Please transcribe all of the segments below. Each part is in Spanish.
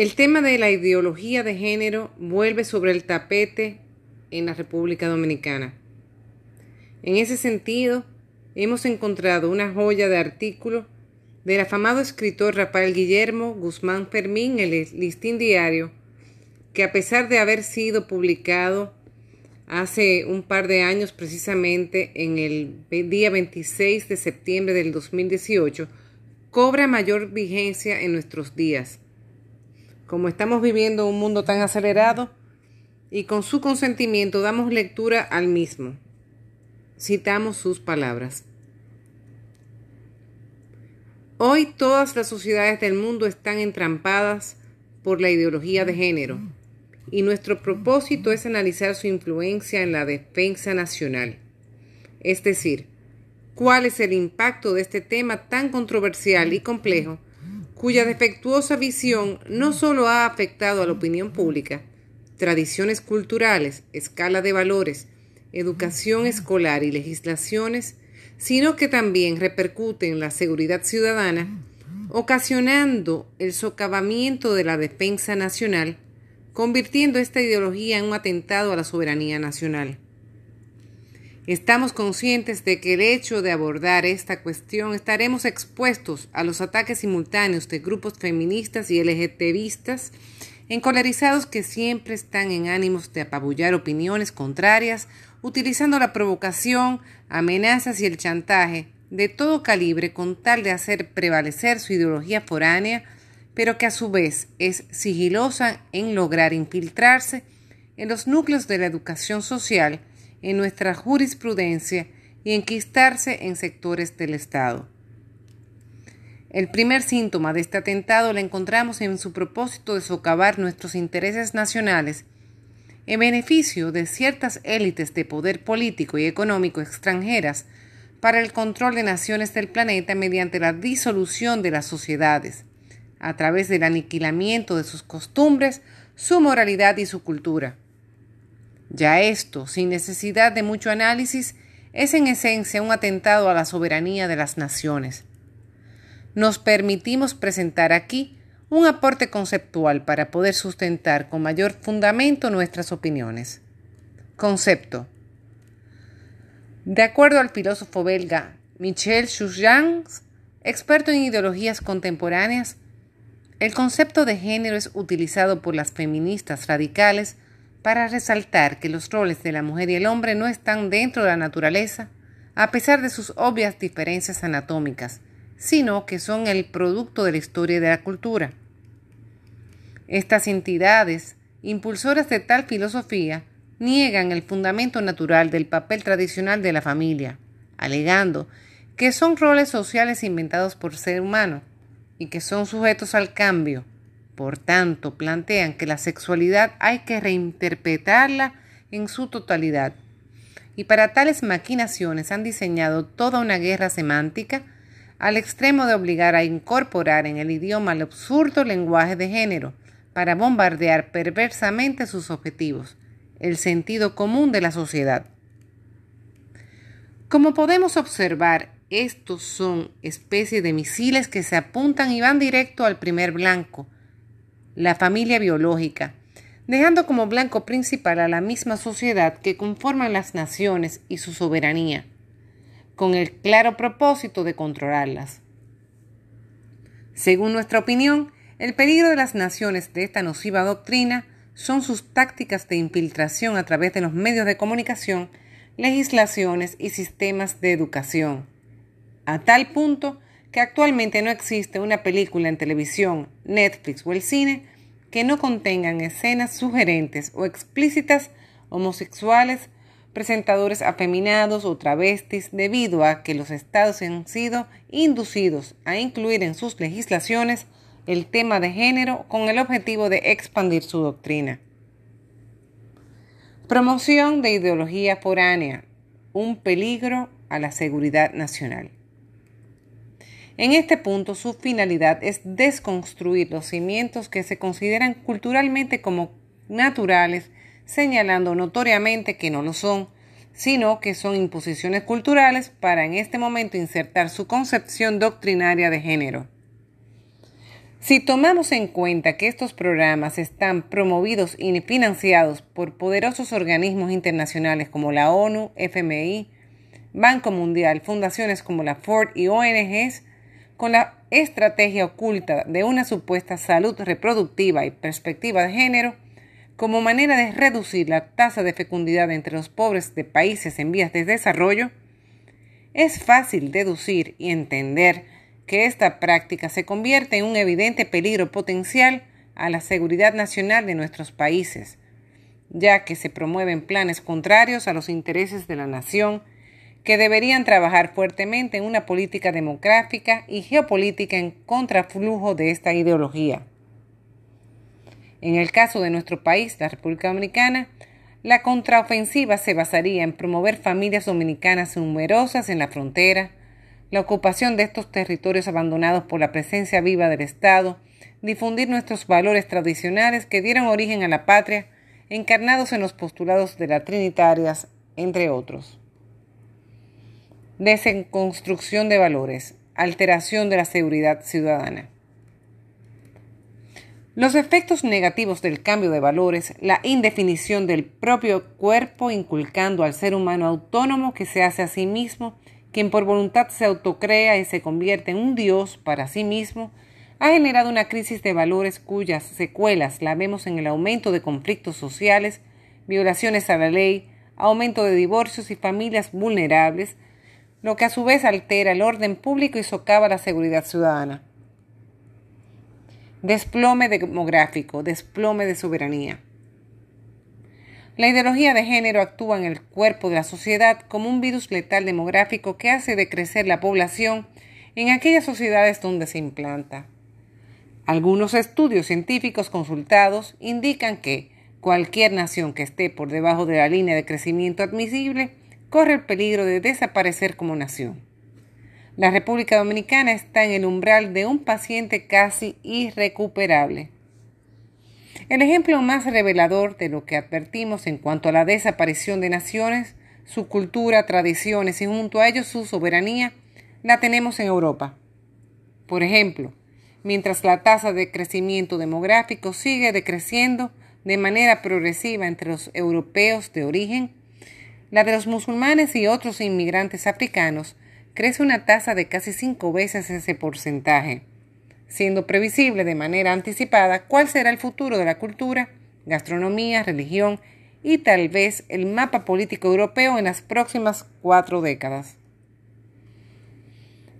El tema de la ideología de género vuelve sobre el tapete en la República Dominicana. En ese sentido, hemos encontrado una joya de artículo del afamado escritor Rafael Guillermo Guzmán Fermín, el Listín Diario, que a pesar de haber sido publicado hace un par de años, precisamente en el día 26 de septiembre del 2018, cobra mayor vigencia en nuestros días como estamos viviendo un mundo tan acelerado, y con su consentimiento damos lectura al mismo. Citamos sus palabras. Hoy todas las sociedades del mundo están entrampadas por la ideología de género y nuestro propósito es analizar su influencia en la defensa nacional. Es decir, cuál es el impacto de este tema tan controversial y complejo cuya defectuosa visión no solo ha afectado a la opinión pública, tradiciones culturales, escala de valores, educación escolar y legislaciones, sino que también repercute en la seguridad ciudadana, ocasionando el socavamiento de la defensa nacional, convirtiendo esta ideología en un atentado a la soberanía nacional. Estamos conscientes de que el hecho de abordar esta cuestión estaremos expuestos a los ataques simultáneos de grupos feministas y LGTBistas encolerizados que siempre están en ánimos de apabullar opiniones contrarias, utilizando la provocación, amenazas y el chantaje de todo calibre con tal de hacer prevalecer su ideología foránea, pero que a su vez es sigilosa en lograr infiltrarse en los núcleos de la educación social, en nuestra jurisprudencia y enquistarse en sectores del Estado. El primer síntoma de este atentado lo encontramos en su propósito de socavar nuestros intereses nacionales en beneficio de ciertas élites de poder político y económico extranjeras para el control de naciones del planeta mediante la disolución de las sociedades, a través del aniquilamiento de sus costumbres, su moralidad y su cultura. Ya esto, sin necesidad de mucho análisis, es en esencia un atentado a la soberanía de las naciones. Nos permitimos presentar aquí un aporte conceptual para poder sustentar con mayor fundamento nuestras opiniones. Concepto. De acuerdo al filósofo belga Michel Chouchans, experto en ideologías contemporáneas, el concepto de género es utilizado por las feministas radicales para resaltar que los roles de la mujer y el hombre no están dentro de la naturaleza, a pesar de sus obvias diferencias anatómicas, sino que son el producto de la historia y de la cultura. Estas entidades, impulsoras de tal filosofía, niegan el fundamento natural del papel tradicional de la familia, alegando que son roles sociales inventados por ser humano y que son sujetos al cambio, por tanto, plantean que la sexualidad hay que reinterpretarla en su totalidad. Y para tales maquinaciones han diseñado toda una guerra semántica al extremo de obligar a incorporar en el idioma el absurdo lenguaje de género para bombardear perversamente sus objetivos, el sentido común de la sociedad. Como podemos observar, estos son especies de misiles que se apuntan y van directo al primer blanco, la familia biológica, dejando como blanco principal a la misma sociedad que conforman las naciones y su soberanía, con el claro propósito de controlarlas. Según nuestra opinión, el peligro de las naciones de esta nociva doctrina son sus tácticas de infiltración a través de los medios de comunicación, legislaciones y sistemas de educación, a tal punto que actualmente no existe una película en televisión, Netflix o el cine que no contengan escenas sugerentes o explícitas homosexuales, presentadores afeminados o travestis debido a que los estados han sido inducidos a incluir en sus legislaciones el tema de género con el objetivo de expandir su doctrina. Promoción de ideología foránea, un peligro a la seguridad nacional. En este punto, su finalidad es desconstruir los cimientos que se consideran culturalmente como naturales, señalando notoriamente que no lo son, sino que son imposiciones culturales para en este momento insertar su concepción doctrinaria de género. Si tomamos en cuenta que estos programas están promovidos y financiados por poderosos organismos internacionales como la ONU, FMI, Banco Mundial, fundaciones como la Ford y ONGs, con la estrategia oculta de una supuesta salud reproductiva y perspectiva de género, como manera de reducir la tasa de fecundidad entre los pobres de países en vías de desarrollo, es fácil deducir y entender que esta práctica se convierte en un evidente peligro potencial a la seguridad nacional de nuestros países, ya que se promueven planes contrarios a los intereses de la nación que deberían trabajar fuertemente en una política demográfica y geopolítica en contraflujo de esta ideología. En el caso de nuestro país, la República Dominicana, la contraofensiva se basaría en promover familias dominicanas numerosas en la frontera, la ocupación de estos territorios abandonados por la presencia viva del Estado, difundir nuestros valores tradicionales que dieron origen a la patria, encarnados en los postulados de las trinitarias, entre otros. Desenconstrucción de valores, alteración de la seguridad ciudadana. Los efectos negativos del cambio de valores, la indefinición del propio cuerpo inculcando al ser humano autónomo que se hace a sí mismo quien por voluntad se autocrea y se convierte en un Dios para sí mismo, ha generado una crisis de valores cuyas secuelas la vemos en el aumento de conflictos sociales, violaciones a la ley, aumento de divorcios y familias vulnerables, lo que a su vez altera el orden público y socava la seguridad ciudadana. Desplome demográfico, desplome de soberanía. La ideología de género actúa en el cuerpo de la sociedad como un virus letal demográfico que hace decrecer la población en aquellas sociedades donde se implanta. Algunos estudios científicos consultados indican que cualquier nación que esté por debajo de la línea de crecimiento admisible corre el peligro de desaparecer como nación. La República Dominicana está en el umbral de un paciente casi irrecuperable. El ejemplo más revelador de lo que advertimos en cuanto a la desaparición de naciones, su cultura, tradiciones y junto a ellos su soberanía, la tenemos en Europa. Por ejemplo, mientras la tasa de crecimiento demográfico sigue decreciendo de manera progresiva entre los europeos de origen, la de los musulmanes y otros inmigrantes africanos crece una tasa de casi cinco veces ese porcentaje siendo previsible de manera anticipada cuál será el futuro de la cultura, gastronomía, religión y tal vez el mapa político europeo en las próximas cuatro décadas.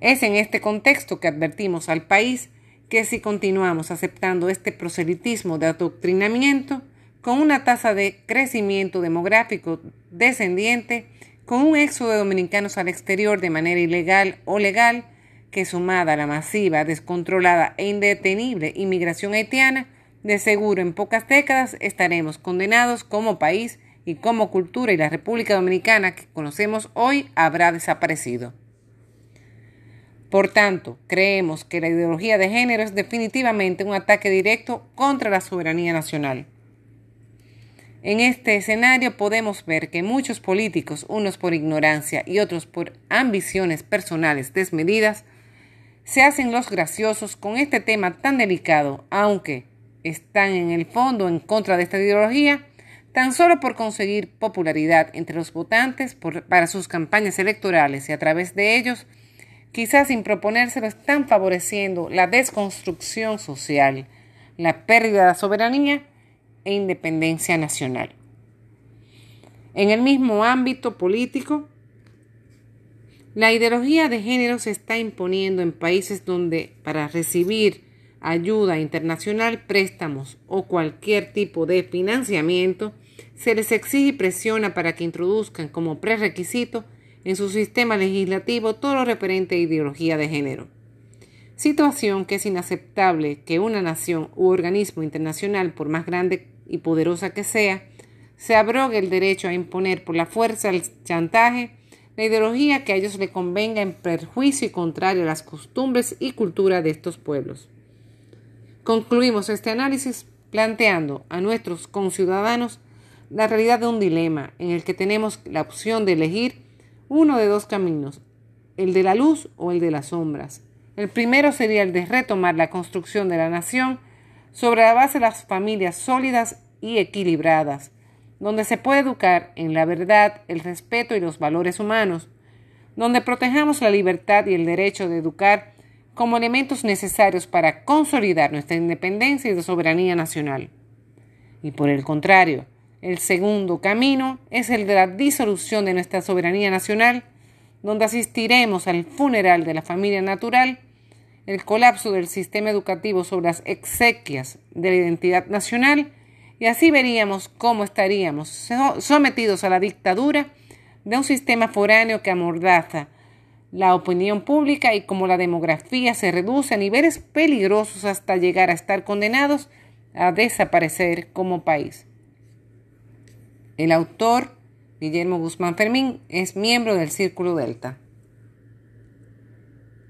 Es en este contexto que advertimos al país que si continuamos aceptando este proselitismo de adoctrinamiento, con una tasa de crecimiento demográfico descendiente, con un éxodo de dominicanos al exterior de manera ilegal o legal, que sumada a la masiva, descontrolada e indetenible inmigración haitiana, de seguro en pocas décadas estaremos condenados como país y como cultura y la República Dominicana que conocemos hoy habrá desaparecido. Por tanto, creemos que la ideología de género es definitivamente un ataque directo contra la soberanía nacional. En este escenario podemos ver que muchos políticos, unos por ignorancia y otros por ambiciones personales desmedidas, se hacen los graciosos con este tema tan delicado, aunque están en el fondo en contra de esta ideología, tan solo por conseguir popularidad entre los votantes para sus campañas electorales y a través de ellos, quizás sin proponérselo, están favoreciendo la desconstrucción social, la pérdida de la soberanía e independencia nacional. En el mismo ámbito político, la ideología de género se está imponiendo en países donde para recibir ayuda internacional, préstamos o cualquier tipo de financiamiento, se les exige y presiona para que introduzcan como prerequisito en su sistema legislativo todo lo referente a ideología de género. Situación que es inaceptable que una nación u organismo internacional, por más grande y poderosa que sea, se abrogue el derecho a imponer por la fuerza el chantaje la ideología que a ellos le convenga en perjuicio y contrario a las costumbres y cultura de estos pueblos. Concluimos este análisis planteando a nuestros conciudadanos la realidad de un dilema en el que tenemos la opción de elegir uno de dos caminos, el de la luz o el de las sombras, El primero sería el de retomar la construcción de la nación sobre la base de las familias sólidas y equilibradas, donde se puede educar en la verdad, el respeto y los valores humanos, donde protejamos la libertad y el derecho de educar como elementos necesarios para consolidar nuestra independencia y soberanía nacional. Y por el contrario, el segundo camino es el de la disolución de nuestra soberanía nacional, donde asistiremos al funeral de la familia natural, el colapso del sistema educativo sobre las exequias de la identidad nacional, y así veríamos cómo estaríamos sometidos a la dictadura de un sistema foráneo que amordaza la opinión pública y como la demografía se reduce a niveles peligrosos hasta llegar a estar condenados a desaparecer como país. El autor, Guillermo Guzmán Fermín, es miembro del Círculo Delta.